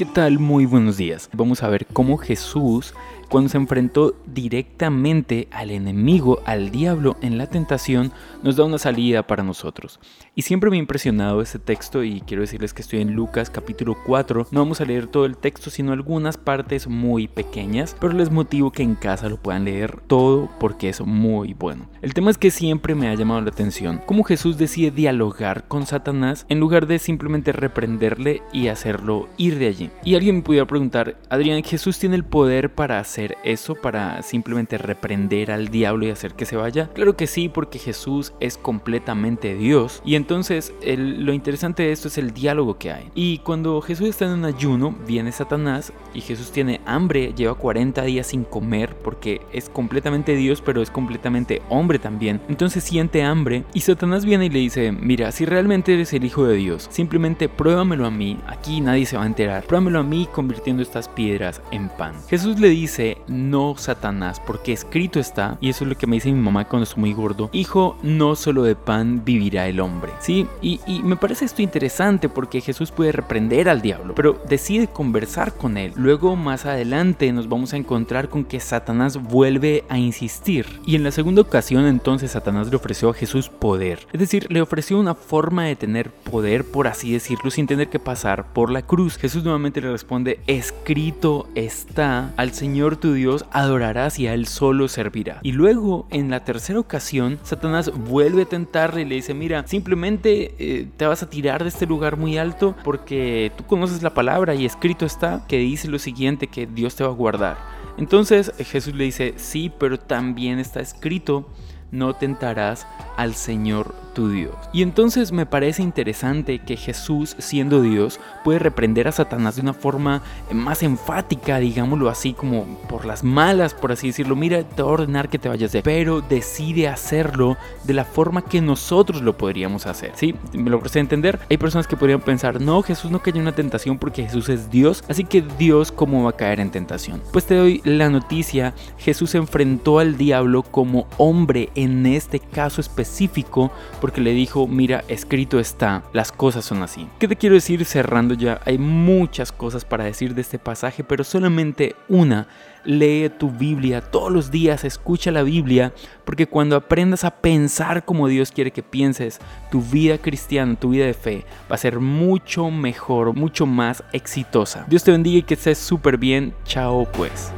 ¿Qué tal? Muy buenos días. Vamos a ver cómo Jesús cuando se enfrentó directamente al enemigo, al diablo en la tentación, nos da una salida para nosotros. Y siempre me ha impresionado este texto y quiero decirles que estoy en Lucas capítulo 4. No vamos a leer todo el texto, sino algunas partes muy pequeñas, pero les motivo que en casa lo puedan leer todo porque es muy bueno. El tema es que siempre me ha llamado la atención cómo Jesús decide dialogar con Satanás en lugar de simplemente reprenderle y hacerlo ir de allí. Y alguien me pudiera preguntar, Adrián, ¿Jesús tiene el poder para hacer eso para simplemente reprender al diablo y hacer que se vaya? Claro que sí, porque Jesús es completamente Dios. Y entonces lo interesante de esto es el diálogo que hay. Y cuando Jesús está en un ayuno, viene Satanás y Jesús tiene hambre, lleva 40 días sin comer porque es completamente Dios, pero es completamente hombre también. Entonces siente hambre y Satanás viene y le dice, mira, si realmente eres el Hijo de Dios, simplemente pruébamelo a mí, aquí nadie se va a enterar, pruébamelo a mí convirtiendo estas piedras en pan. Jesús le dice, no Satanás, porque escrito está, y eso es lo que me dice mi mamá cuando estoy muy gordo, hijo, no solo de pan vivirá el hombre. Sí, y, y me parece esto interesante porque Jesús puede reprender al diablo, pero decide conversar con él. Luego más adelante nos vamos a encontrar con que Satanás vuelve a insistir. Y en la segunda ocasión entonces Satanás le ofreció a Jesús poder. Es decir, le ofreció una forma de tener poder, por así decirlo, sin tener que pasar por la cruz. Jesús nuevamente le responde, escrito está, al Señor tu Dios adorarás y a Él solo servirá. Y luego, en la tercera ocasión, Satanás vuelve a tentarle y le dice, mira, simplemente eh, te vas a tirar de este lugar muy alto porque tú conoces la palabra y escrito está que dice lo siguiente, que Dios te va a guardar. Entonces Jesús le dice, sí, pero también está escrito, no tentarás al Señor tu Dios. Y entonces me parece interesante que Jesús, siendo Dios, puede reprender a Satanás de una forma más enfática, digámoslo así, como por las malas, por así decirlo. Mira, te va a ordenar que te vayas de, pero decide hacerlo de la forma que nosotros lo podríamos hacer. ¿Sí? Me lo presté a entender. Hay personas que podrían pensar, no, Jesús no cayó en una tentación porque Jesús es Dios, así que Dios, ¿cómo va a caer en tentación? Pues te doy la noticia, Jesús enfrentó al diablo como hombre en este caso específico porque le dijo, mira, escrito está, las cosas son así. ¿Qué te quiero decir cerrando ya? Hay muchas cosas para decir de este pasaje, pero solamente una. Lee tu Biblia todos los días, escucha la Biblia, porque cuando aprendas a pensar como Dios quiere que pienses, tu vida cristiana, tu vida de fe va a ser mucho mejor, mucho más exitosa. Dios te bendiga y que estés súper bien. Chao pues.